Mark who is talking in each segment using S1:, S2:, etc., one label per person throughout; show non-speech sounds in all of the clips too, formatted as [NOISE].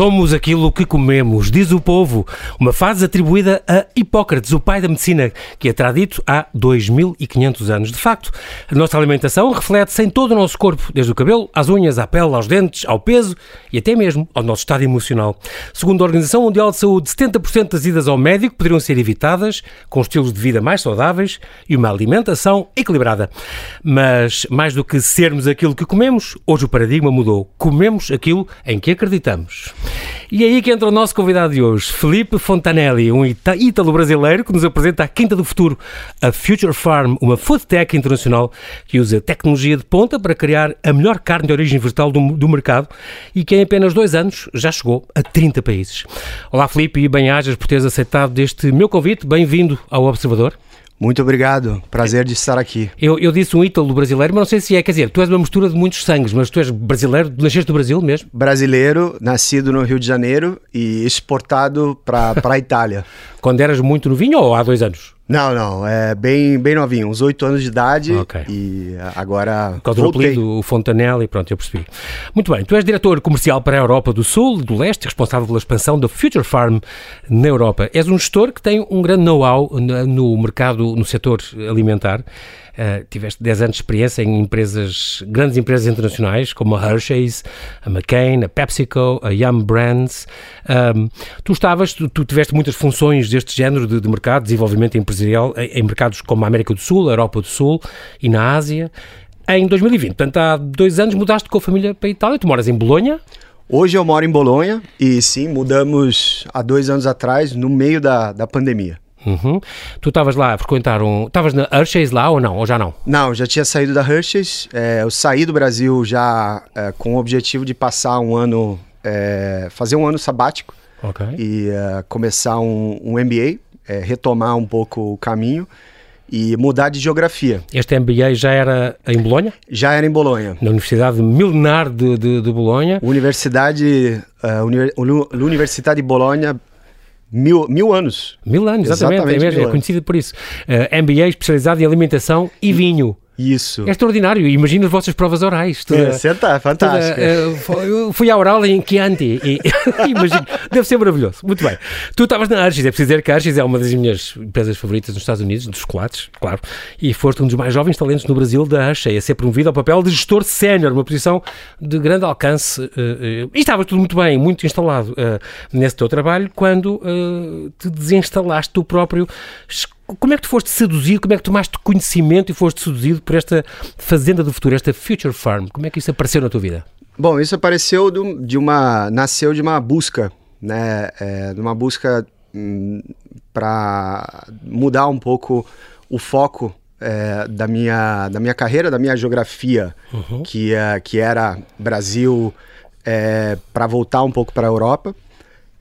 S1: Somos aquilo que comemos, diz o povo. Uma fase atribuída a Hipócrates, o pai da medicina, que é tradido há 2500 anos. De facto, a nossa alimentação reflete-se em todo o nosso corpo, desde o cabelo, às unhas, à pele, aos dentes, ao peso e até mesmo ao nosso estado emocional. Segundo a Organização Mundial de Saúde, 70% das idas ao médico poderiam ser evitadas com estilos de vida mais saudáveis e uma alimentação equilibrada. Mas, mais do que sermos aquilo que comemos, hoje o paradigma mudou. Comemos aquilo em que acreditamos. E é aí que entra o nosso convidado de hoje, Felipe Fontanelli, um ítalo-brasileiro que nos apresenta a Quinta do Futuro, a Future Farm, uma food tech internacional que usa tecnologia de ponta para criar a melhor carne de origem vegetal do, do mercado e que em apenas dois anos já chegou a 30 países. Olá Felipe e bem-ajas por teres aceitado este meu convite. Bem-vindo ao Observador.
S2: Muito obrigado, prazer de estar aqui.
S1: Eu, eu disse um ítalo brasileiro, mas não sei se é, quer dizer, tu és uma mistura de muitos sangues, mas tu és brasileiro, nasceste no Brasil mesmo?
S2: Brasileiro, nascido no Rio de Janeiro e exportado para a [LAUGHS] Itália.
S1: Quando eras muito novinho ou há dois anos?
S2: Não, não, é bem, bem novinho, uns oito anos de idade okay. e agora
S1: Por causa do apelido, o Fontanelli, pronto, eu percebi. Muito bem, tu és diretor comercial para a Europa do Sul, do Leste, responsável pela expansão da Future Farm na Europa. És um gestor que tem um grande know-how no mercado, no setor alimentar. Uh, tiveste 10 anos de experiência em empresas, grandes empresas internacionais, como a Hershey's, a McCain, a PepsiCo, a Yum Brands. Um, tu estavas, tu, tu, tiveste muitas funções deste género de, de mercado, desenvolvimento empresarial, em, em mercados como a América do Sul, a Europa do Sul e na Ásia. Em 2020, portanto, há dois anos mudaste com a família para a Itália. Tu moras em Bolonha.
S2: Hoje eu moro em Bolonha e sim, mudamos há dois anos atrás, no meio da, da pandemia.
S1: Uhum. Tu estavas lá a frequentar um. Estavas na Hershey's lá ou não? Ou já não?
S2: Não, já tinha saído da Hershey's. É, eu saí do Brasil já é, com o objetivo de passar um ano. É, fazer um ano sabático.
S1: Okay.
S2: E é, começar um, um MBA, é, retomar um pouco o caminho e mudar de geografia.
S1: Este MBA já era em Bolonha?
S2: Já era em Bolonha.
S1: Na Universidade Milenar de, de, de Bolonha?
S2: Universidade, uh, Universidade de Bolonha Mil, mil anos.
S1: Mil anos, exatamente, exatamente é, mesmo, é conhecido por isso. Uh, eh, MBA especializado em alimentação e vinho.
S2: Isso.
S1: É extraordinário. Imagina as vossas provas orais.
S2: Toda, é, senta, fantástico.
S1: Toda, uh, fui à oral em Chianti e [LAUGHS] imagino, deve ser maravilhoso. Muito bem. Tu estavas na Archis, é preciso dizer que a Archis é uma das minhas empresas favoritas nos Estados Unidos, dos chocolates, claro, e foste um dos mais jovens talentos no Brasil da Archie, a ser promovido ao papel de gestor sénior, uma posição de grande alcance. Uh, uh, e estavas tudo muito bem, muito instalado nesse teu trabalho, quando te desinstalaste tu próprio como é que tu foste seduzido, como é que tomaste conhecimento e foste seduzido por esta fazenda do futuro, esta Future Farm? Como é que isso apareceu na tua vida?
S2: Bom, isso apareceu de uma. nasceu de uma busca, né? É, de uma busca hum, para mudar um pouco o foco é, da, minha, da minha carreira, da minha geografia, uhum. que, é, que era Brasil, é, para voltar um pouco para a Europa.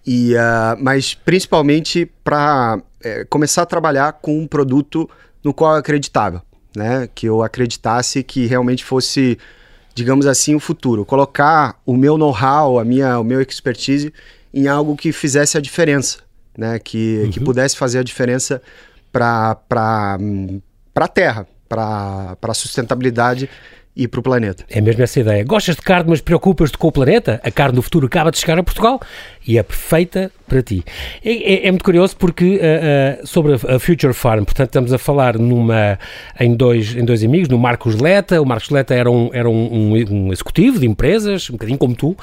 S2: E, uh, mas principalmente para é, começar a trabalhar com um produto no qual eu acreditava, né? Que eu acreditasse que realmente fosse, digamos assim, o futuro. Colocar o meu know-how, a minha, o meu expertise em algo que fizesse a diferença, né? Que, uhum. que pudesse fazer a diferença para a Terra, para a sustentabilidade e para o planeta.
S1: É mesmo essa ideia. Gostas de carne, mas preocupas-te com o planeta? A carne do futuro acaba de chegar a Portugal e é perfeita para ti. É, é, é muito curioso porque uh, uh, sobre a, a, Future Farm, portanto estamos a falar numa, em, dois, em dois amigos, no Marcos Leta, o Marcos Leta era um, era um, um, um executivo de empresas, um bocadinho como tu, uh,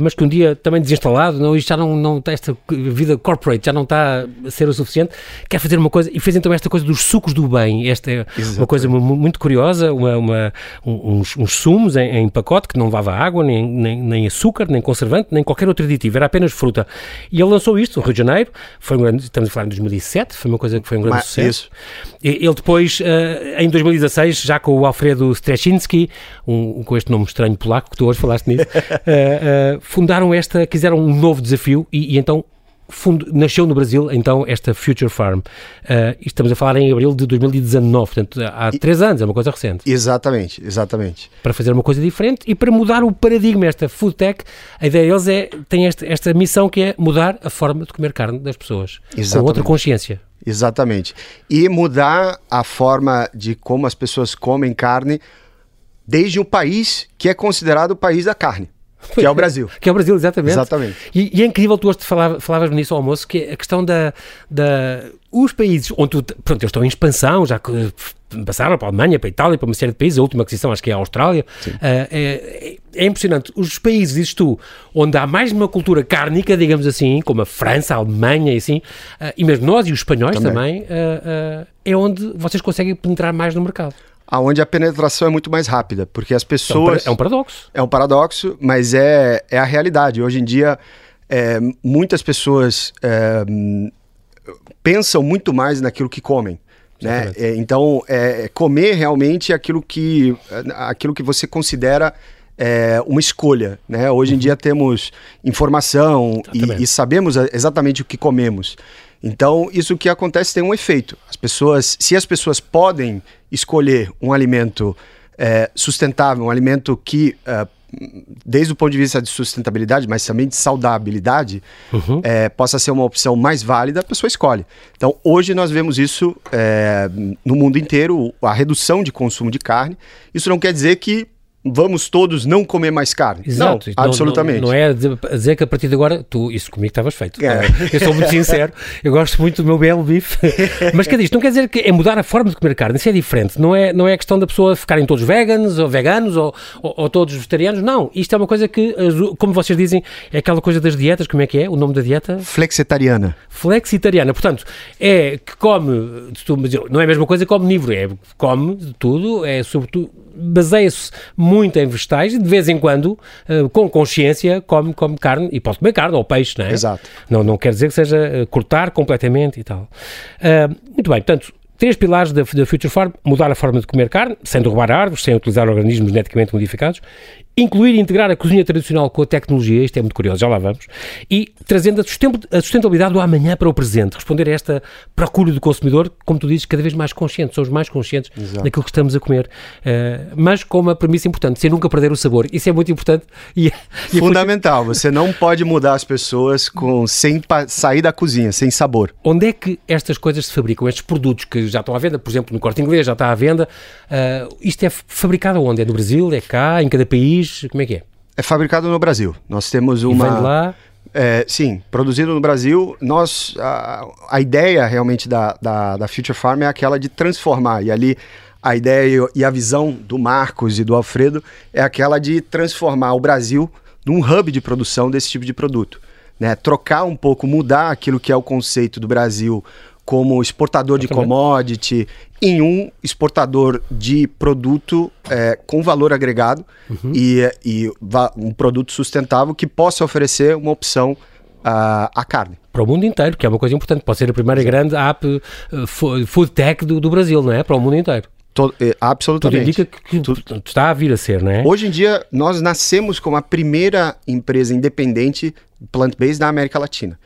S1: mas que um dia também desinstalado, não, isto já não, não esta vida corporate já não está a ser o suficiente, quer fazer uma coisa, e fez então esta coisa dos sucos do bem, esta é Exatamente. uma coisa muito curiosa, uma, uma uns, uns, sumos em, em, pacote que não levava água, nem, nem, nem açúcar, nem conservante, nem qualquer outro aditivo, era apenas fruta. E ele lançou isto no Rio de Janeiro, foi um grande, estamos a falar em 2007, foi uma coisa que foi um grande Mas, sucesso. Isso. Ele depois, uh, em 2016, já com o Alfredo Strechinski, um, com este nome estranho polaco, que tu hoje falaste nisso, uh, [LAUGHS] uh, fundaram esta, quiseram um novo desafio e, e então Fundo, nasceu no Brasil então esta Future Farm. Uh, estamos a falar em abril de 2019, portanto há e, três anos, é uma coisa recente.
S2: Exatamente, exatamente.
S1: Para fazer uma coisa diferente e para mudar o paradigma, esta food tech, a ideia deles é, tem esta, esta missão que é mudar a forma de comer carne das pessoas, exatamente. com outra consciência.
S2: Exatamente. E mudar a forma de como as pessoas comem carne desde o país que é considerado o país da carne Que é o Brasil. [LAUGHS]
S1: que é o Brasil, exatamente.
S2: Exatamente.
S1: E, e é incrível, tu hoje falavas, falavas nisso ao almoço, que é a questão da, da... Os países onde tu, pronto, eles estão em expansão, já que passaram para a Alemanha, para a Itália, para uma série de países, a última aquisição acho que é a Austrália. Uh, é, é, impressionante. Os países, dizes tu, onde há mais uma cultura cárnica, digamos assim, como a França, a Alemanha e assim, uh, e mesmo nós e os espanhóis também, também uh, é onde vocês conseguem penetrar mais no mercado
S2: aonde a penetração é muito mais rápida, porque as pessoas...
S1: É um paradoxo.
S2: É um paradoxo, mas é, é a realidade. Hoje em dia, é, muitas pessoas é, pensam muito mais naquilo que comem. Né? É, então, é, comer realmente é aquilo que, aquilo que você considera é, uma escolha. Né? Hoje em uhum. dia temos informação e, e, sabemos exatamente o que comemos. Então, isso que acontece tem um efeito. As pessoas, se as pessoas podem escolher um alimento é, sustentável, um alimento que, é, desde o ponto de vista de sustentabilidade, mas também de saudabilidade, uhum. é, possa ser uma opção mais válida, a pessoa escolhe. Então, hoje nós vemos isso é, no mundo inteiro, a redução de consumo de carne. Isso não quer dizer que vamos todos não comer mais carne.
S1: Exato. Não, absolutamente. Não, não, é dizer que a partir de agora, tu, isso comigo estavas feito. É. Eu sou muito sincero, eu gosto muito do meu belo bife. [LAUGHS] Mas que isto não quer dizer que é mudar a forma de comer carne, isso é diferente. Não é, não é questão da pessoa ficarem todos veganos ou veganos ou, ou, ou, todos vegetarianos, não. Isto é uma coisa que, como vocês dizem, é aquela coisa das dietas, como é que é o nome da dieta?
S2: Flexitariana.
S1: Flexitariana, portanto, é que come, não é a mesma coisa que omnívoro, é come tudo, é sobretudo baseia-se muito em vegetais e de vez em quando, uh, com consciência, come, come carne e pode comer carne ou peixe, não é?
S2: Exato.
S1: Não, não quer dizer que seja uh, cortar completamente e tal. Uh, muito bem, portanto, três pilares da, da Future Farm: mudar a forma de comer carne, sem derrubar árvores, sem utilizar organismos geneticamente modificados, incluir e integrar a cozinha tradicional com a tecnologia, isto é muito curioso, já lá vamos, e trazendo a sustentabilidade do amanhã para o presente, responder a esta procura do consumidor, como tu dizes, cada vez mais consciente, somos mais conscientes Exato. daquilo que estamos a comer, uh, mas com uma premissa importante, sem nunca perder o sabor, isso é muito importante. E, [LAUGHS]
S2: e Fundamental, você não pode mudar as pessoas com, sem sair da cozinha, sem sabor.
S1: Onde é que estas coisas se fabricam, estes produtos que já estão à venda, por exemplo, no Corte Inglês já está à venda, uh, isto é fabricado onde? É no Brasil, é cá, em cada país? País? Como é que é?
S2: É fabricado no Brasil. Nós temos uma.
S1: E vem lá?
S2: É, sim, produzido no Brasil. Nós, a, a ideia realmente da, da, da, Future Farm é aquela de transformar. E ali a ideia e a visão do Marcos e do Alfredo é aquela de transformar o Brasil num hub de produção desse tipo de produto. Né? Trocar um pouco, mudar aquilo que é o conceito do Brasil como exportador de commodity em um exportador de produto é, com valor agregado uhum. e, e um produto sustentável que possa oferecer uma opção uh, à carne.
S1: Para o mundo inteiro, que é uma coisa importante. Pode ser a primeira grande app uh, food tech do, do, Brasil, não é? Para o mundo inteiro.
S2: Todo, é, absolutamente.
S1: Tudo indica que Tudo. está a vir a ser, não é?
S2: Hoje em dia, nós nascemos como a primeira empresa independente plant-based da América Latina.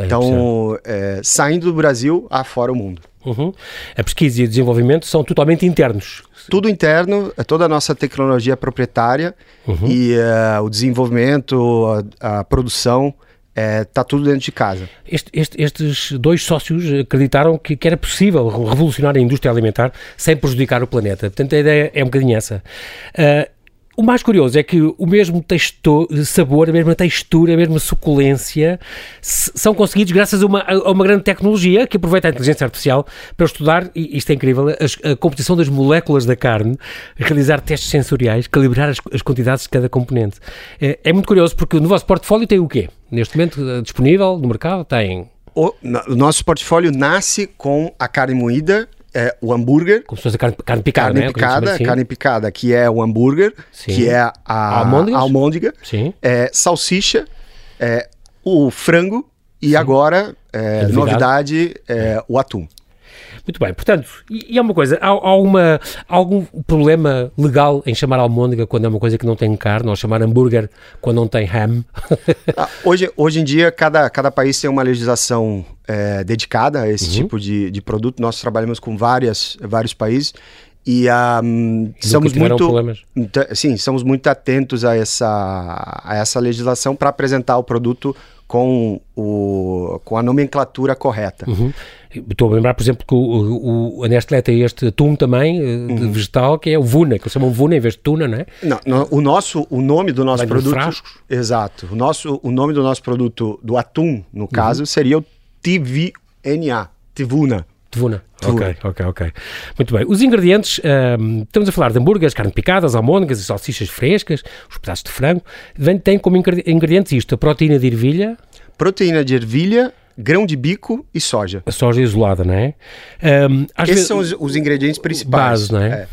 S2: É então, é, saindo do Brasil, afora o mundo.
S1: Uhum. A pesquisa e o desenvolvimento são totalmente internos.
S2: Tudo interno, é toda a nossa tecnologia é proprietária uhum. e uh, o desenvolvimento, a, a produção, está tudo dentro de casa.
S1: Este, este, estes dois sócios acreditaram que, que, era possível revolucionar a indústria alimentar sem prejudicar o planeta. Portanto, a ideia é um bocadinho essa. Uh, o mais curioso é que o mesmo texto, sabor, a mesma textura, a mesma suculência são conseguidos graças a uma, a uma grande tecnologia que aproveita a inteligência artificial para estudar, e isto é incrível, a, a composição das moléculas da carne, realizar testes sensoriais, calibrar as, as quantidades de cada componente. É, é, muito curioso porque no vosso portfólio tem o quê? Neste momento eh, disponível no mercado tem...
S2: O, o nosso portfólio nasce com a carne moída é o hambúrguer.
S1: Como se fosse carne, carne picada, carne
S2: né? Picada, assim. Carne picada, que é o hambúrguer, Sim. que é a, a almôndega, Sim. É, salsicha, é, o frango e Sim. agora, é, novidade, é, o atum.
S1: Muito bem, portanto, e, e é uma coisa, há, há, uma, há algum problema legal em chamar almôndega quando é uma coisa que não tem carne, ou chamar hambúrguer quando não tem ham?
S2: ah, hoje, hoje em dia, cada, cada país tem uma legislação é, dedicada a esse uhum. tipo de, de produto. Nós trabalhamos com várias, vários países E um, somos muito, sim, somos muito atentos a essa, a essa legislação para apresentar o produto com, o, com a nomenclatura correta.
S1: Uhum. Estou a lembrar, por exemplo, que o, o, a Nestlé tem este atum também, eh, uhum. vegetal, que é o Vuna, que eles chamam Vuna em vez de tuna, não é?
S2: Não, no, o nosso, o nome do nosso Vai produto... Frascos. Exato. O, nosso, o nome do nosso produto, do atum, no caso, uhum. seria o TVNA, Tivuna.
S1: Tevuna. Ok, ok, ok. Muito bem. Os ingredientes, um, estamos a falar de hambúrgueres, carne picadas, almôndegas e salsichas frescas, os pedaços de frango. Vem, tem como ingredientes isto, a proteína de ervilha.
S2: Proteína de ervilha, grão de bico e soja.
S1: A soja isolada, não é?
S2: Um, Esses vezes, são os, os, ingredientes principais.
S1: Base, não é? é.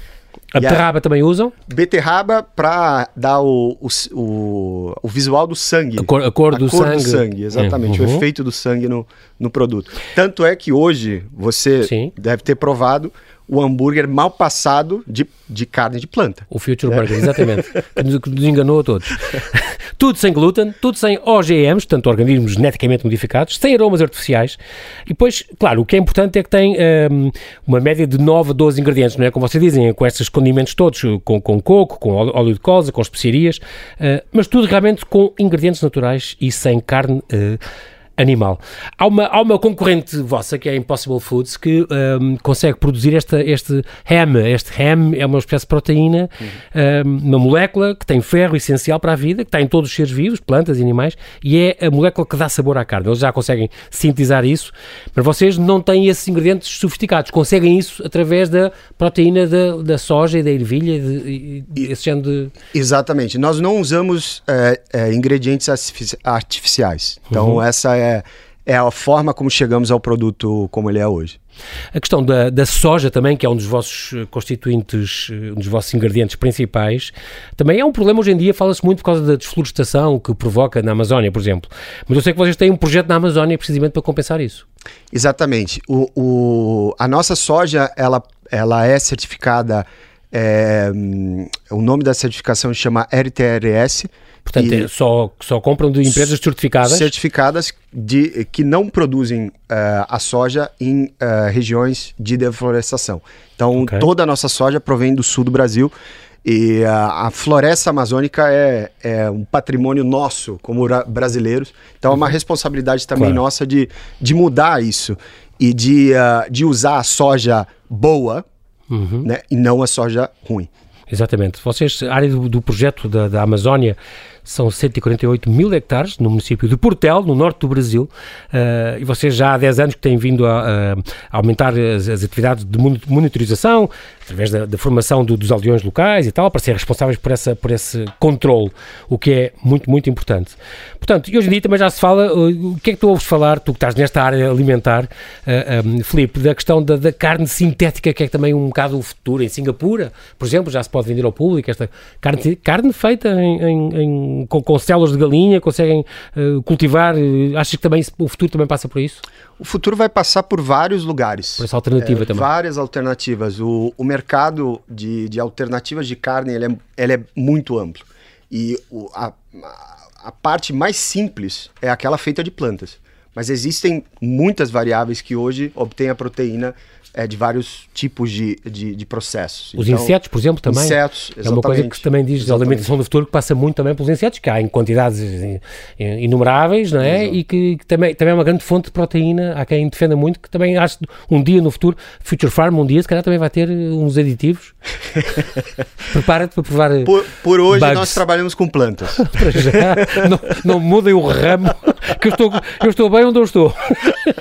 S1: A beterraba também usam?
S2: Beterraba para dar o, o, o, visual do sangue.
S1: A cor, a cor, a do, cor sangue. do
S2: sangue. exatamente. Uhum. O efeito do sangue no, no produto. Tanto é que hoje você Sim. deve ter provado o hambúrguer mal passado de, de carne de planta.
S1: O Future é. Burger, exatamente. que nos enganou a todos. [LAUGHS] tudo sem glúten, tudo sem OGMs, portanto, organismos geneticamente modificados, sem aromas artificiais. E depois, claro, o que é importante é que tem um, uma média de 9 a 12 ingredientes, não é? Como vocês dizem, com esses condimentos todos, com, com coco, com óleo de colza, com especiarias, uh, mas tudo realmente com ingredientes naturais e sem carne. Uh, animal. Há uma, há uma concorrente vossa, que é a Impossible Foods, que um, consegue produzir esta, este ham. Este ham é uma espécie de proteína, uhum. um, uma molécula que tem ferro essencial para a vida, que está em todos os seres vivos, plantas e animais, e é a molécula que dá sabor à carne. Eles já conseguem sintetizar isso, mas vocês não têm esses ingredientes sofisticados. Conseguem isso através da proteína da, da soja e da ervilha, de, de, esse género de...
S2: Exatamente. Nós não usamos é, é, ingredientes artificiais. Então, uhum. essa é é, é a forma como chegamos ao produto como ele é hoje.
S1: A questão da, da, soja também, que é um dos vossos eh, constituintes, eh, um dos vossos ingredientes principais, também é um problema hoje em dia, fala-se muito por causa da desflorestação que provoca na Amazónia, por exemplo. Mas eu sei que vocês têm um projeto na Amazónia precisamente para compensar isso.
S2: Exatamente. O, o a nossa soja, ela, ela é certificada, é, o nome da certificação chama RTRS,
S1: Portanto, é só, só compram de empresas certificadas?
S2: Certificadas de, que não produzem uh, a soja em uh, regiões de deflorestação. Então, okay. toda a nossa soja provém do sul do Brasil. E a, a floresta amazônica é, é, um patrimônio nosso como brasileiros. Então, é uma uhum. responsabilidade também claro. nossa de, de mudar isso e de, uh, de usar a soja boa uhum. né, e não a soja ruim.
S1: Exatamente. Vocês, a área do, do projeto da, da Amazónia, são 148 mil hectares no município de Portel, no norte do Brasil, uh, e vocês já há 10 anos que têm vindo a, a aumentar as, as, atividades de monitorização, através da, da formação do, dos aldeões locais e tal, para ser responsáveis por, essa, por esse controle, o que é muito, muito importante. Portanto, e hoje em dia também já se fala, uh, o que é que tu ouves falar, tu que estás nesta área alimentar, uh, eh, um, Filipe, da questão da, da, carne sintética, que é também um bocado o futuro, em Singapura, por exemplo, já se pode vender ao público, esta carne, carne feita em, em, em com, com células de galinha, conseguem uh, cultivar, achas que também o futuro também passa por isso?
S2: O futuro vai passar por vários lugares.
S1: Por essa alternativa é, também.
S2: Várias alternativas. O, o mercado de, de alternativas de carne ele é, ele é muito amplo. E o, a, a parte mais simples é aquela feita de plantas. Mas existem muitas variáveis que hoje obtêm a proteína é, de vários tipos de, de, de processos.
S1: Os então, insetos, por exemplo, também?
S2: Insetos,
S1: exatamente. É uma coisa que também diz da alimentação do futuro que passa muito também pelos insetos, que há em quantidades inumeráveis, não é? Exato. E que, que, também, também é uma grande fonte de proteína. Há quem defenda muito, que também acho um dia no futuro, Future Farm, um dia, se calhar também vai ter uns aditivos. [LAUGHS] Prepara-te para provar.
S2: Por, por hoje bugs. nós trabalhamos com plantas. [LAUGHS]
S1: não, não mudem o ramo, [LAUGHS] que eu estou, eu estou bem onde eu estou.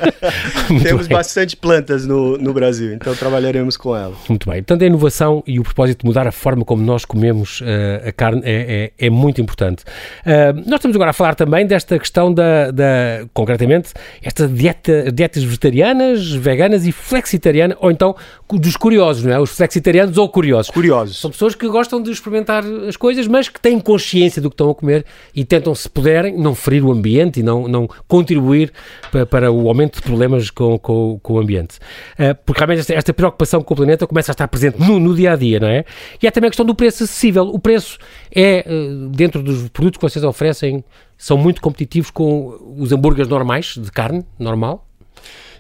S1: [LAUGHS]
S2: Temos bem. bastante plantas no, no Brasil. Então trabalharemos com ela.
S1: Muito bem. Portanto, a inovação e o propósito de mudar a forma como nós comemos uh, a carne é, é, é muito importante. Uh, nós estamos agora a falar também desta questão da, da concretamente, esta dieta, dietas vegetarianas, veganas e flexitarianas, ou então dos curiosos, não é? Os flexitarianos ou curiosos.
S2: Curiosos.
S1: São pessoas que gostam de experimentar as coisas, mas que têm consciência do que estão a comer e tentam, se puderem, não ferir o ambiente e não, não contribuir para, para o aumento de problemas com, com, com o ambiente. Uh, porque realmente esta, esta, preocupação com o planeta começa a estar presente no, no, dia a dia, não é? E há também a questão do preço acessível. O preço é, eh, dentro dos produtos que vocês oferecem, são muito competitivos com os hambúrgueres normais, de carne, normal?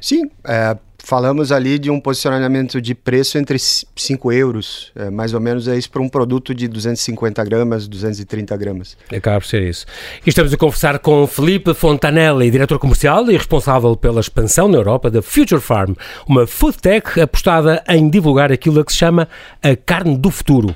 S2: Sim, é, falamos ali de um posicionamento de preço entre 5 euros, é, mais ou menos é isso para um produto de 250 gramas, 230 gramas.
S1: Acaba por ser isso. E estamos a conversar com Felipe Fontanelli, diretor comercial e responsável pela expansão na Europa da Future Farm, uma food tech apostada em divulgar aquilo que se chama a carne do futuro.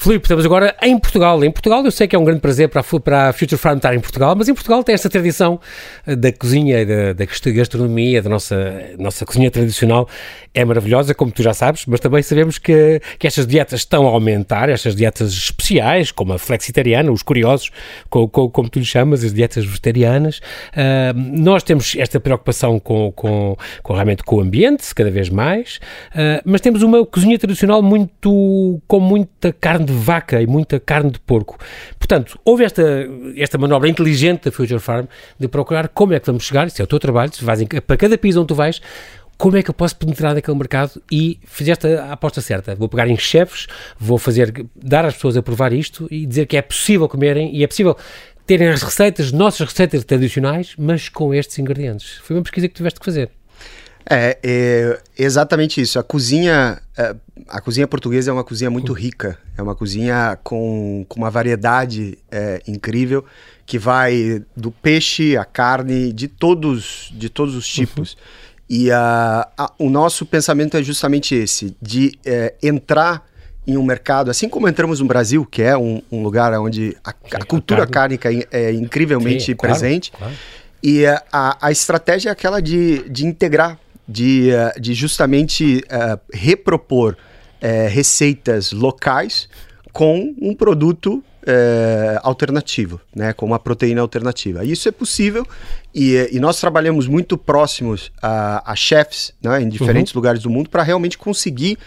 S1: Filipe, estamos agora em Portugal. Em Portugal, eu sei que é um grande prazer para a, para a Future Farm estar em Portugal, mas em Portugal tem esta tradição eh, da cozinha, da, da gastronomia, da nossa, nossa cozinha tradicional. É maravilhosa, como tu já sabes, mas também sabemos que, que estas dietas estão a aumentar, estas dietas especiais, como a flexitariana, os curiosos, como, como, tu lhe chamas, as dietas vegetarianas. Uh, nós temos esta preocupação com, com, com, realmente com o ambiente, cada vez mais, uh, mas temos uma cozinha tradicional muito com muita carne de vaca e muita carne de porco. Portanto, houve esta, esta manobra inteligente da Future Farm de procurar como é que vamos chegar, isso é o teu trabalho, vais em, para cada país onde tu vais, como é que eu posso penetrar naquele mercado e fizeste a aposta certa. Vou pegar em chefes, vou fazer, dar às pessoas a provar isto e dizer que é possível comerem e é possível terem as receitas, nossas receitas tradicionais, mas com estes ingredientes. Foi uma pesquisa que tiveste que fazer.
S2: É, é exatamente isso. A cozinha, é, a cozinha portuguesa é uma cozinha muito rica. É uma cozinha com, com uma variedade é, incrível que vai do peixe, a carne, de todos, de todos os tipos. Uhum. E a, a, o nosso pensamento é justamente esse, de é, entrar em um mercado, assim como entramos no Brasil, que é um, um lugar onde a, a cultura carne. cárnica é, incrivelmente Sim, presente. Claro, claro. E a, a estratégia é aquela de, de integrar de, uh, de justamente uh, repropor uh, receitas locais com um produto alternativo, né, com uma proteína alternativa. Isso é possível e, e nós trabalhamos muito próximos a, a chefs né, em diferentes uhum. lugares do mundo para realmente conseguir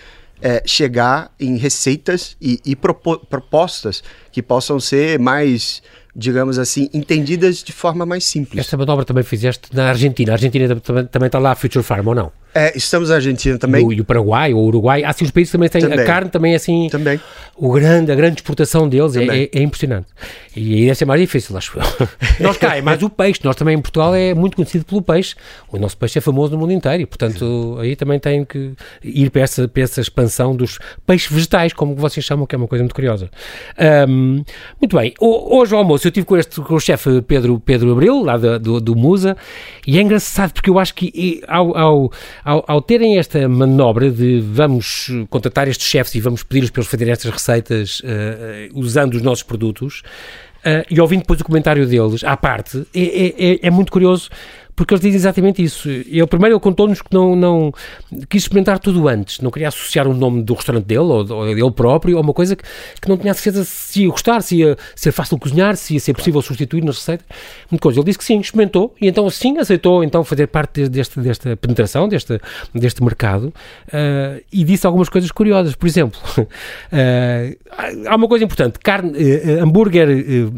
S2: chegar em receitas e, e propostas que possam ser mais digamos assim, entendidas de forma mais simples.
S1: Esta manobra também fizeste na Argentina. A Argentina também, também está lá a Future Farm, ou não?
S2: É, estamos na Argentina também.
S1: E o, Paraguai, ou o Uruguai. Assim, os países também têm também. a carne também é assim.
S2: Também.
S1: O grande, a grande exportação deles é, é, é, impressionante. E aí deve ser mais difícil, acho eu. [LAUGHS] nós cá é mais o peixe. Nós também em Portugal é muito conhecido pelo peixe. O nosso peixe é famoso no mundo inteiro e, portanto, aí também tem que ir para essa, para essa expansão dos peixes vegetais, como vocês chamam, que é uma coisa muito curiosa. Um, muito bem. Hoje ao almoço eu estive com, este, com o chefe Pedro, Pedro Abril, lá do, do, do Musa, e é engraçado porque eu acho que ao, ao ao, ao, terem esta manobra de vamos contratar estes chefes e vamos pedir-lhes para eles fazerem estas receitas uh, usando os nossos produtos, uh, e ouvindo depois o comentário deles à parte, é, é, é, é muito curioso porque eles dizem exatamente isso. Ele, primeiro, ele contou-nos que não, não quis experimentar tudo antes, não queria associar o nome do restaurante dele ou, ou ele próprio a uma coisa que, que não tinha certeza se ia gostar, se ia ser fácil de cozinhar, se ia ser possível substituir nas receitas. Muita coisa. Ele disse que sim, experimentou e então assim aceitou então fazer parte deste, desta penetração, deste, deste mercado uh, e disse algumas coisas curiosas. Por exemplo, uh, [LAUGHS] há uma coisa importante: carne, uh, hambúrguer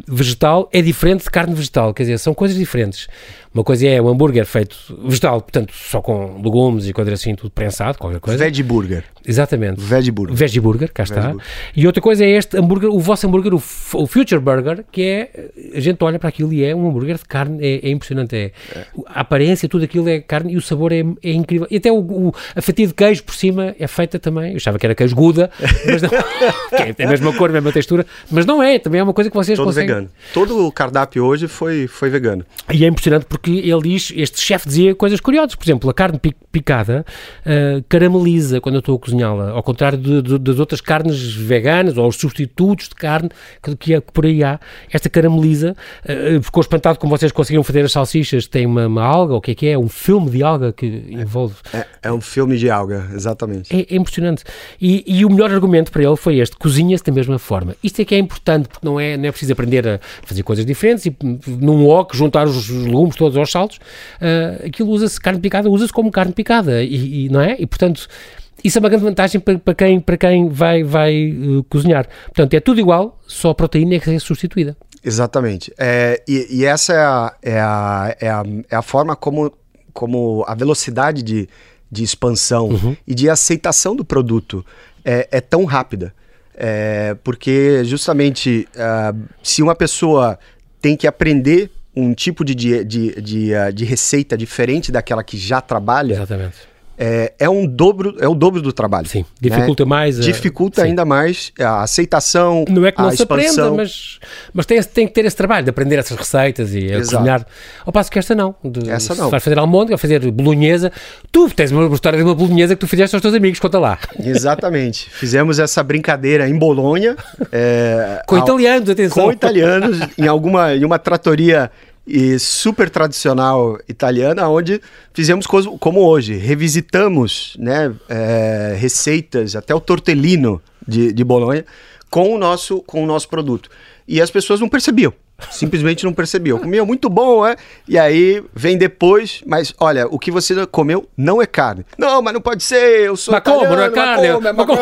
S1: vegetal é diferente de carne vegetal, quer dizer, são coisas diferentes. Uma coisa é o hambúrguer feito vegetal, portanto, só com legumes e coisas assim, tudo prensado, qualquer coisa.
S2: Veg burger.
S1: Exatamente.
S2: Veg burger.
S1: Veg burger, cá está. Burger. E outra coisa é este hambúrguer, o vosso hambúrguer, o, o, Future Burger, que é, a gente olha para aquilo e é um hambúrguer de carne, é, é impressionante. É, é, A aparência, tudo aquilo é carne e o sabor é, é incrível. E até o, o, a fatia de queijo por cima é feita também, eu achava que era queijo Guda, mas não, [LAUGHS] que é a mesma cor, a mesma textura, mas não é, também é uma coisa que vocês
S2: Todo
S1: conseguem.
S2: vegano. Todo o cardápio hoje foi, foi vegano.
S1: E é impressionante porque ele diz, este chefe dizia coisas curiosas, por exemplo, a carne picada uh, carameliza quando eu estou a cozinhá-la, ao contrário de, de, das outras carnes veganas ou os substitutos de carne que, que, que por aí há, esta carameliza, uh, ficou espantado como vocês conseguiram fazer as salsichas, tem uma, uma, alga, o que é que é? Um filme de alga que envolve...
S2: É, é um filme de alga, exatamente.
S1: É, é impressionante. E, e, o melhor argumento para ele foi este, cozinha-se da mesma forma. Isto é que é importante, porque não é, não é preciso aprender a fazer coisas diferentes e num wok juntar os legumes todos aos saltos, uh, aquilo usa-se, carne picada usa-se como carne picada, e, e, não é? E portanto, isso é uma grande vantagem para, para quem, para quem vai, vai uh, cozinhar. Portanto, é tudo igual, só a proteína é que é substituída.
S2: Exatamente. É, e, e, essa é a, é a, é a, é a forma como, como a velocidade de, de expansão uhum. e de aceitação do produto é, é tão rápida. É, porque justamente uh, se uma pessoa tem que aprender um tipo de, de, de, de, uh, de receita diferente daquela que já trabalha,
S1: Exatamente.
S2: É, é, um dobro, é o dobro do trabalho.
S1: Sim, dificulta
S2: né?
S1: mais.
S2: A, dificulta sim. ainda mais a aceitação.
S1: Não é que não
S2: se
S1: expansão. aprenda, mas, mas tem, tem que ter esse trabalho de aprender essas receitas e a cozinhar. Ao passo que esta não. De,
S2: essa não.
S1: Vais fazer almôndega, vai fazer bolonhesa. Tu tens uma história de uma bolonhesa que tu fizeste aos teus amigos, conta lá.
S2: Exatamente. Fizemos essa brincadeira em Bolonha.
S1: É, com italianos, atenção.
S2: Com italianos, em alguma em uma tratoria e super tradicional italiana, onde fizemos coisas como hoje, revisitamos né, é, receitas, até o tortellino de, de Bolonha, com o, nosso, com o nosso produto. E as pessoas não percebiam. Simplesmente não percebeu. Comia muito bom, é? E aí vem depois, mas olha, o que você comeu não é carne. Não, mas não pode ser, eu sou
S1: mas italiano, como, não é carne? Como, é como...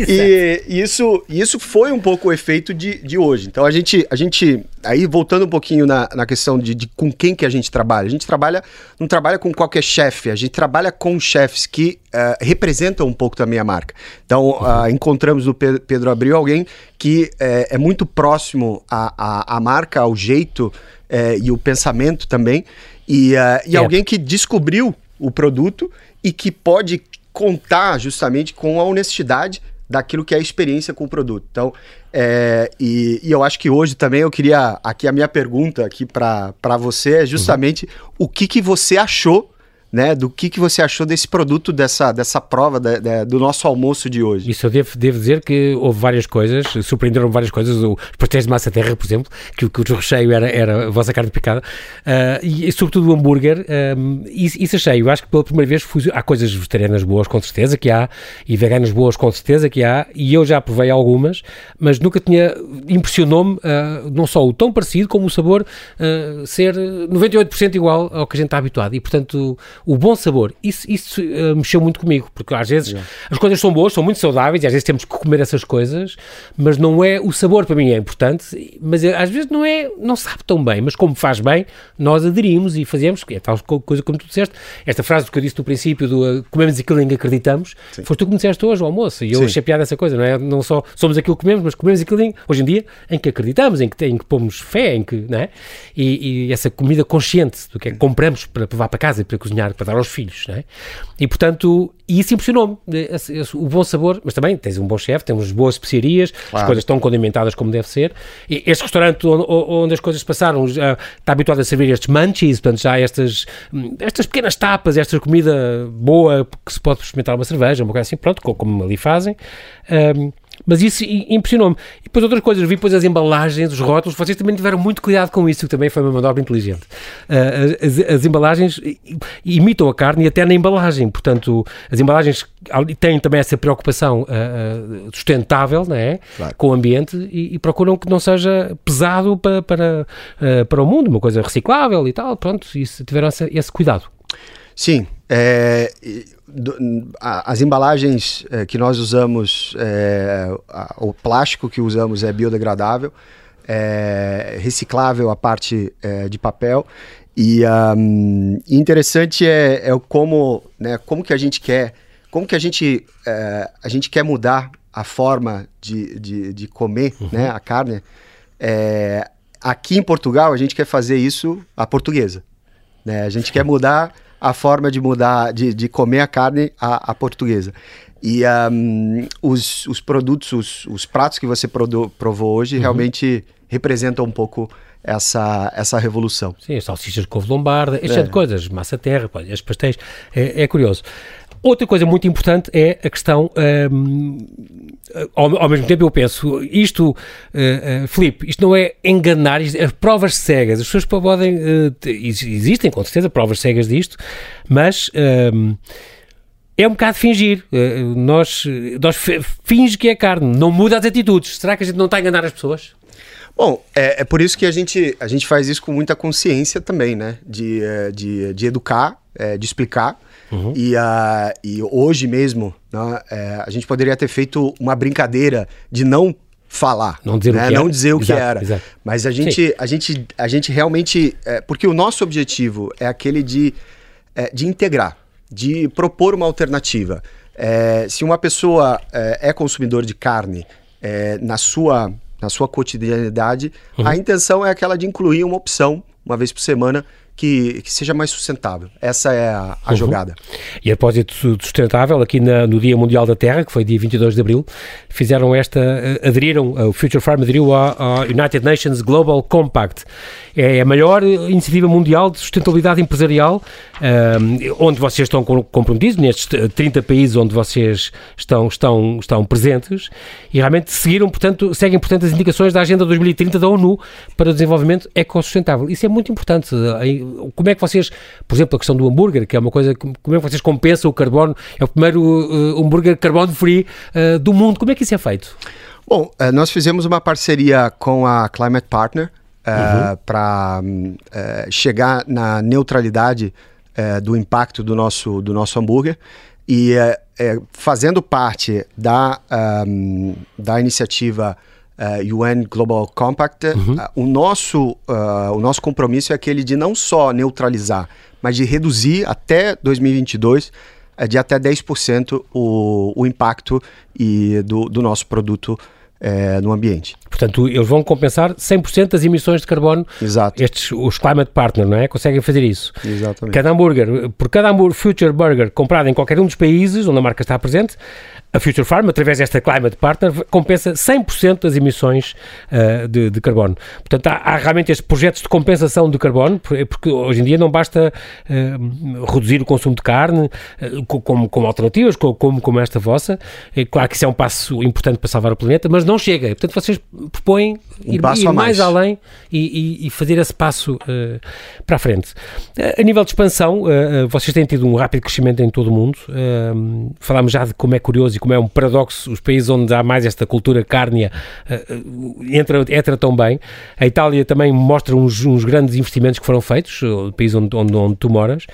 S1: [LAUGHS]
S2: e isso, isso foi um pouco o efeito de, de hoje. Então a gente, a gente, aí voltando um pouquinho na, na questão de, de com quem que a gente trabalha. A gente trabalha, não trabalha com qualquer chefe, a gente trabalha com chefes que uh, representam um pouco também a marca. Então uh, encontramos no Pedro Abril alguém que uh, é muito próximo à, à, à marca, ao jeito e o pensamento também, e, e é. alguém que descobriu o produto e que pode contar justamente com a honestidade daquilo que é a experiência com o produto. Então, é, e, e, eu acho que hoje também eu queria, aqui a minha pergunta aqui para você é justamente uhum. o que, que você achou né, do que, que você achou desse produto, dessa, dessa prova do nosso almoço de hoje.
S1: Isso eu devo, devo dizer que houve várias coisas, surpreenderam várias coisas, os pastéis de massa terra, por exemplo, que, que o recheio era, era a vossa carne picada, uh, e, e, sobretudo o hambúrguer, um, isso, isso achei, eu acho que pela primeira vez fui, há coisas vegetarianas boas com certeza que há, e veganas boas com certeza que há, e eu já provei algumas, mas nunca tinha, impressionou-me uh, não só o tão parecido, como o sabor uh, ser 98% igual ao que a gente está habituado, e portanto o bom sabor, isso, isso uh, mexeu muito comigo, porque às vezes yeah. as coisas são boas, são muito saudáveis e às vezes temos que comer essas coisas, mas não é o sabor para mim é importante, mas eh, às vezes não é, não sabe tão bem, mas como faz bem, nós aderimos e fazemos, é tal coisa como tu disseste, esta frase que eu disse no princípio do uh, comemos aquilo em que acreditamos, Sim. foste tu que me disseste hoje ao almoço, e eu Sim. achei piada essa coisa, não é? Não só somos aquilo que comemos, mas comemos aquilo em, hoje em dia em que acreditamos, em que, em que pomos fé, em que, não é? E, e essa comida consciente do que é que compramos para levar para casa e para cozinhar para dar aos filhos, não é? E portanto, isso impressionou-me, o bom sabor, mas também tens um bom chefe, temos boas especiarias, claro. as coisas estão condimentadas como deve ser. E este restaurante onde, onde as coisas passaram já está habituado a servir estes munchies, portanto já estas, estas pequenas tapas, esta comida boa que se pode experimentar uma cerveja, uma coisa assim, pronto, como ali fazem. Um, mas isso impressionou-me. E depois outras coisas, vi depois as embalagens, os rótulos, vocês também tiveram muito cuidado com isso, que também foi uma manobra inteligente. Uh, as, as, embalagens imitam a carne e até na embalagem, portanto, as embalagens têm também essa preocupação uh, sustentável não é? Claro. com o ambiente e, e, procuram que não seja pesado para, para, uh, para o mundo, uma coisa reciclável e tal, pronto, isso, tiveram esse, esse cuidado.
S2: Sim, é, as embalagens é, que nós usamos, é, o plástico que usamos é biodegradável, é reciclável a parte de papel. E um, interessante é, é como, né, como que a gente quer, como que a gente, a gente quer mudar a forma de, de, de comer uhum. né, a carne. Aqui em Portugal a gente quer fazer isso a portuguesa. Né? A gente quer mudar a forma de mudar, de, de comer a carne à, à portuguesa. E um, os, os produtos, os, os pratos que você provou hoje uhum. realmente representam um pouco essa, essa revolução.
S1: Sim, as salsichas de couve lombarda, este é. de coisas, massa terra, os pastéis, é, é curioso. Outra coisa muito importante é a questão, um, ao, ao, mesmo tempo eu penso, isto, uh, uh, Filipe, isto não é enganar, isto é provas cegas, as pessoas podem, uh, existem com certeza provas cegas disto, mas... Um, é um bocado fingir. Uh, nós, nós finge que é carne, não muda as atitudes. Será que a gente não está a enganar as pessoas?
S2: Bom, é, é por isso que a gente, a gente faz isso com muita consciência também, né? De, de, de educar, é, de explicar. Uhum. E, uh, e hoje mesmo, né, é, a gente poderia ter feito uma brincadeira de não falar,
S1: não dizer
S2: né?
S1: o que,
S2: não dizer o exato, que era. Exato. Mas a gente, a gente, a gente realmente, é, porque o nosso objetivo é aquele de, é, de integrar, de propor uma alternativa. É, se uma pessoa é, é consumidor de carne é, na sua na sua cotidianidade, uhum. a intenção é aquela de incluir uma opção uma vez por semana que, que seja mais sustentável. Essa é a, a uhum. jogada.
S1: E a propósito sustentável, aqui na, no Dia Mundial da Terra, que foi dia 22 de Abril, fizeram esta, eh, aderiram, o Future Farm aderiu ao United Nations Global Compact. É a maior iniciativa mundial de sustentabilidade empresarial, um, eh, onde vocês estão comprometidos, nestes 30 países onde vocês estão, estão, estão presentes, e realmente seguiram, portanto, seguem, portanto, as indicações da Agenda 2030 da ONU para o desenvolvimento ecossustentável. Isso é muito importante. Como é que vocês, por exemplo, a questão do hambúrguer, que é uma coisa, como é que vocês compensam o carbono? É o primeiro uh, hambúrguer carbono free uh, do mundo. Como é que isso é feito?
S2: Bom, uh, nós fizemos uma parceria com a Climate Partner uhum. para uh, chegar na neutralidade uh, do impacto do nosso, do nosso hambúrguer. E fazendo parte da, um, da iniciativa uh, UN Global Compact, uhum. uh, o, nosso, uh, o nosso compromisso é aquele de não só neutralizar, mas de reduzir até 2022 de até 10% o, o impacto e do, do nosso produto é, no ambiente.
S1: Portanto, eles vão compensar 100% das emissões de carbono.
S2: Exato.
S1: Estes, os Climate Partner, não é? Conseguem fazer isso.
S2: Exatamente.
S1: Cada hambúrguer, por cada hambúrguer Future Burger comprado em qualquer um dos países onde a marca está presente, a Future Farm, através desta Climate Partner, compensa 100% das emissões uh, de, de, carbono. Portanto, há, há, realmente estes projetos de compensação de carbono, porque hoje em dia não basta uh, reduzir o consumo de carne uh, como, como alternativas, como, como esta vossa. É claro que isso é um passo importante para salvar o planeta, mas não chega. Portanto, vocês propõem um ir, ir mais. mais. além e, e, e, fazer esse passo para a frente. a nível de expansão, vocês têm tido um rápido crescimento em todo o mundo. falámos já de como é curioso e como é um paradoxo, os países onde há mais esta cultura cárnea uh, entra, entra tão bem. A Itália também mostra uns, uns grandes investimentos que foram feitos, o país onde, onde, onde tu moras.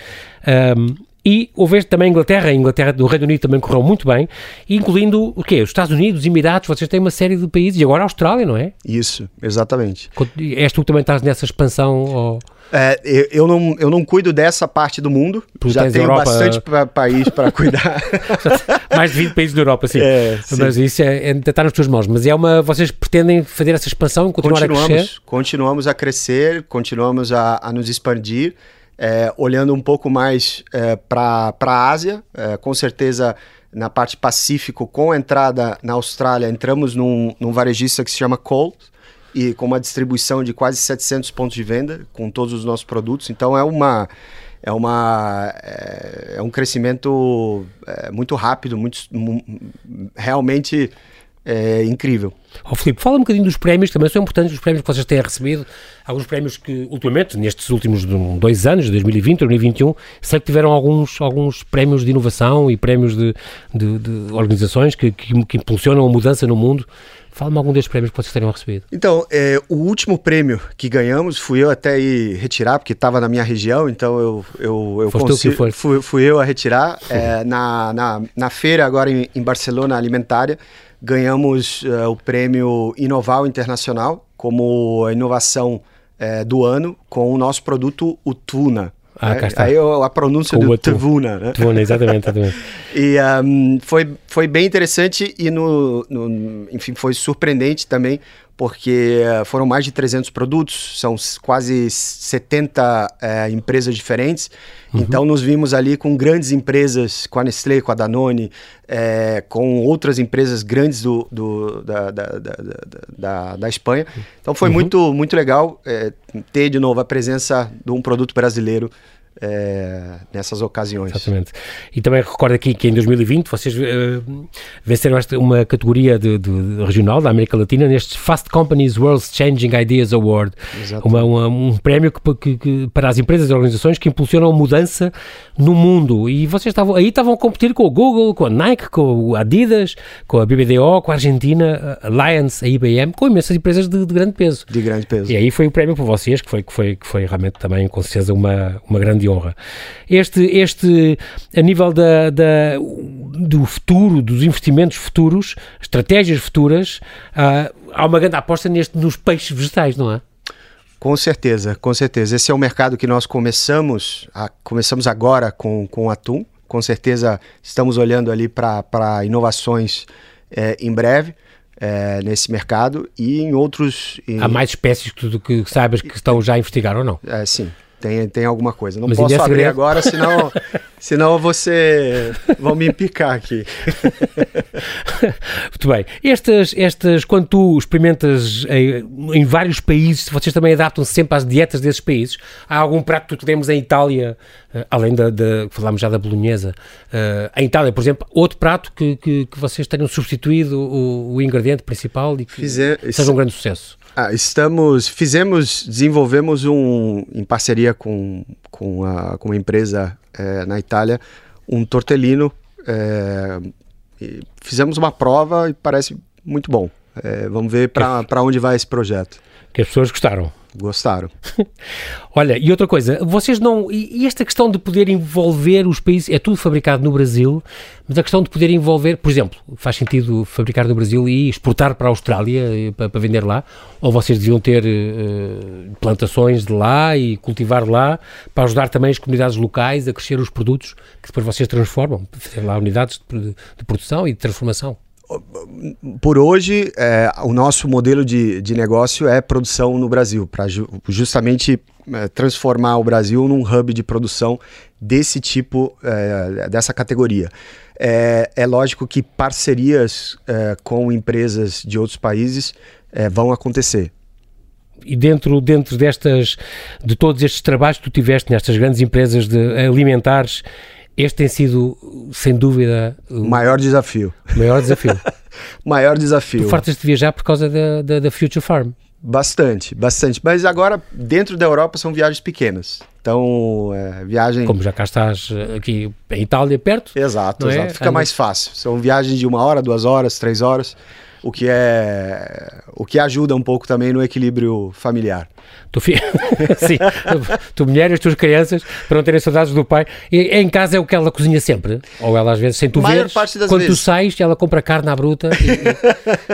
S1: Um, e houve também a Inglaterra, a Inglaterra do Reino Unido também correu muito bem, incluindo o quê? Os Estados Unidos, os Emirados, vocês têm uma série de países, e agora a Austrália, não é?
S2: Isso, exatamente.
S1: És tu que também estás nessa expansão? Ou...
S2: É, eu, não, eu não cuido dessa parte do mundo. Porque já tenho Europa... bastante pra, país [LAUGHS] para cuidar. [LAUGHS]
S1: Mais de 20 países da Europa, sim. É, Mas isso é, é, está nas tuas mãos. Mas é uma. Vocês pretendem fazer essa expansão, continuar
S2: continuamos,
S1: a crescer?
S2: Continuamos a crescer, continuamos a, a nos expandir. É, olhando um pouco mais é, para a Ásia, é, com certeza na parte Pacífico, com a entrada na Austrália, entramos num, num varejista que se chama Colt, e com uma distribuição de quase 700 pontos de venda com todos os nossos produtos. Então é uma é uma é, é um crescimento é, muito rápido, muito realmente é, incrível.
S1: Oh, Filipe, fala um bocadinho dos prémios, também são importantes os prémios que vocês têm recebido, alguns prémios que, ultimamente, nestes últimos dois anos, 2020, 2021, sei que tiveram alguns, alguns prémios de inovação e prémios de, de, de organizações que, que, que impulsionam a mudança no mundo. Fala-me algum destes prémios que vocês tenham recebido.
S2: Então, é, o último prêmio que ganhamos, fui eu até ir retirar, porque estava na minha região, então eu, eu, eu consigo, fui, fui eu a retirar. É, na, na, na feira, agora em, em Barcelona, alimentária, ganhamos uh, o prêmio Inoval Internacional como a inovação uh, do ano com o nosso produto, o Tuna.
S1: Ah,
S2: está. Aí a pronúncia do Tuvuna, né?
S1: Tuvuna, exatamente. exatamente. [LAUGHS]
S2: e um, foi, foi bem interessante e, no, no, enfim, foi surpreendente também, porque eh, foram mais de 300 produtos, são quase 70 é, empresas diferentes. Uhum. Então, nos vimos ali com grandes empresas, com a Nestlé, com a Danone, é, com outras empresas grandes do, do da, da, da, da, da, Espanha. Então, foi uhum. muito, muito legal é, ter de novo a presença de um produto brasileiro é, nessas ocasiões.
S1: Exatamente. E também recordo aqui que em 2020 vocês uh, venceram esta, uma categoria de, de, regional da América Latina neste Fast Companies World Changing Ideas Award, uma, uma, um prémio que, que, que, para as empresas e organizações que impulsionam mudança no mundo. E vocês estavam aí estavam a competir com o Google, com a Nike, com a Adidas, com a BBDO, com a Argentina, a Alliance, a IBM, com imensas empresas de, de grande peso.
S2: De grande peso.
S1: E aí foi o prémio para vocês, que foi, que foi, que foi realmente também com certeza uma, uma grande honra. Este, este a nível da, da, do futuro, dos investimentos futuros, estratégias futuras, uh, há uma grande aposta neste, nos peixes vegetais, não é?
S2: Com certeza, com certeza. Esse é o mercado que nós começamos, a, começamos agora com, com o atum. Com certeza estamos olhando ali para inovações é, em breve. É, nesse mercado e em outros. Em...
S1: Há mais espécies que, que saibas que estão já a investigar ou não?
S2: É, sim, tem, tem alguma coisa. Não Mas posso abrir segredo. agora, senão, [LAUGHS] senão você vão me picar aqui. [LAUGHS]
S1: Muito bem. Estas, estas, quando tu experimentas em, em vários países, vocês também adaptam -se sempre às dietas desses países. Há algum prato que tu temos em Itália, uh, além da, da, falámos já da bolonhesa, uh, em Itália, por exemplo, outro prato que, que, que vocês tenham substituído o, o ingrediente principal e que Fizer, seja um grande sucesso?
S2: Ah, estamos, fizemos, desenvolvemos um, em parceria com, com, a, com uma empresa é, na Itália, um tortelino. É, fizemos uma prova e parece muito bom. É, vamos ver para onde vai esse projeto.
S1: Que as pessoas gostaram.
S2: Gostaram. [LAUGHS]
S1: Olha, e outra coisa, vocês não. E, esta questão de poder envolver os países. É tudo fabricado no Brasil, mas a questão de poder envolver. Por exemplo, faz sentido fabricar no Brasil e exportar para a Austrália eh, para, para vender lá? Ou vocês deviam ter uh, plantações de lá e cultivar lá para ajudar também as comunidades locais a crescer os produtos que depois vocês transformam? Fazer lá unidades de, de produção e de transformação?
S2: Por hoje, é, o nosso modelo de, de negócio é produção no Brasil, para ju justamente é, transformar o Brasil num hub de produção desse tipo, é, dessa categoria. É, é, lógico que parcerias é, com empresas de outros países é, vão acontecer.
S1: E dentro, dentro destas, de todos estes trabalhos que tu tiveste nestas grandes empresas de alimentares, este tem sido, sem dúvida,
S2: o maior desafio.
S1: Maior desafio. [LAUGHS]
S2: maior desafio.
S1: Tu fartas de viajar por causa da, da, da Future Farm.
S2: Bastante, bastante. Mas agora, dentro da Europa, são viagens pequenas. Então, é, viagem.
S1: Como já cá estás eh, aqui em Itália, perto.
S2: Exato, é? exato. Fica mais fácil. São viagens de uma hora, duas horas, três horas o que é o que ajuda um pouco também no equilíbrio familiar.
S1: Tu, fi... [LAUGHS] Sim, tu mulher e as tuas crianças para não terem saudades do pai. E em casa é o que ela cozinha sempre? Ou ela às vezes, sem tu ver, quando vezes. tu sais, ela compra carne à bruta?
S2: E...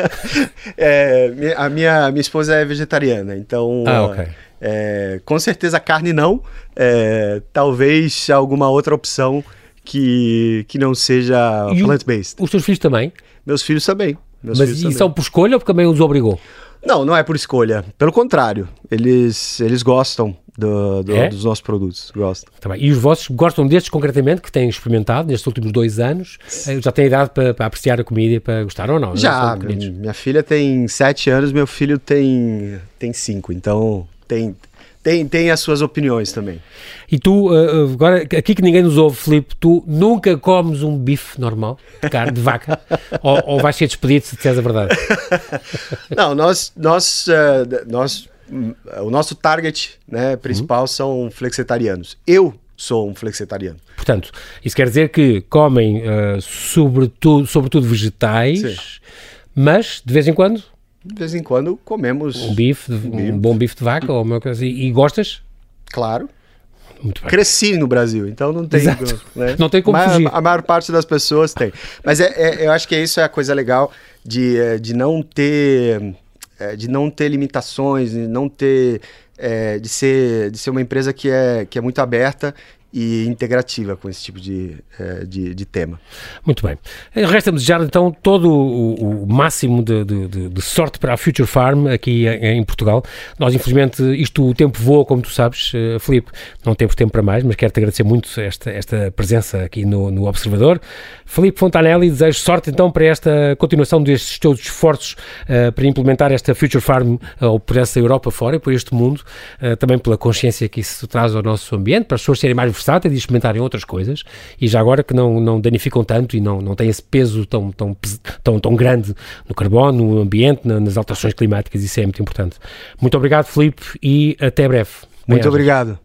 S2: [LAUGHS] é, a minha, minha esposa é vegetariana, então... Ah, ok. É, com certeza carne não, é, talvez alguma outra opção que, que não seja plant-based.
S1: Os teus filhos também?
S2: Meus filhos também.
S1: Meus Mas isso são por escolha ou porque também os obrigou?
S2: Não, não é por escolha. Pelo contrário, eles, eles gostam do, do, é? dos nossos produtos. Gostam.
S1: Tá e os vossos gostam destes concretamente, que têm experimentado nestes últimos dois anos? Eh, já têm idade para, para apreciar a comida e para gostar ou não?
S2: Já. Minha filha tem sete anos, meu filho tem, tem cinco. Então tem, tem, tem as suas opiniões também.
S1: E tu, uh, agora, aqui que ninguém nos ouve, Filipe, tu nunca comes um bife normal de carne, de vaca? [LAUGHS] ou, ou vais ser despedido se disseres a verdade? [LAUGHS]
S2: Não, nós, nós, uh, nós o nosso target né, principal uhum. são flexitarianos. Eu sou um flexitariano.
S1: Portanto, isso quer dizer que comem uh, sobretudo, sobretudo vegetais, Sim. mas de vez em quando
S2: de vez em quando comemos
S1: um bife, um, bife. um bom bife de vaca ou uma coisa assim. E gostas?
S2: Claro. Cresci no Brasil, então não tem,
S1: né? não tem como fugir.
S2: A maior parte das pessoas tem. Mas é, é, eu acho que isso é a coisa legal de, é, de não ter é, de não ter limitações, de não ter é, de ser de ser uma empresa que é que é muito aberta e integrativa com esse tipo de, eh, de, de tema.
S1: Muito bem. Eh, resta-me desejar então todo o, o máximo de, de, de, sorte para a Future Farm aqui em, em, Portugal. Nós, infelizmente, isto o tempo voa, como tu sabes, Filipe, não temos tempo para mais, mas quero-te agradecer muito esta, esta presença aqui no, no Observador. Filipe Fontanelli, desejo sorte então para esta continuação destes teus esforços uh, para implementar esta Future Farm uh, por essa Europa fora e por este mundo, também pela consciência que isso traz ao nosso ambiente, para as pessoas serem mais versáteis e experimentarem outras coisas, e já agora que não, não danificam tanto e não, não têm esse peso tão, tão, tão, tão grande no carbono, no ambiente, nas alterações climáticas, isso é muito importante. Muito obrigado, Filipe, e até breve.
S2: Muito obrigado.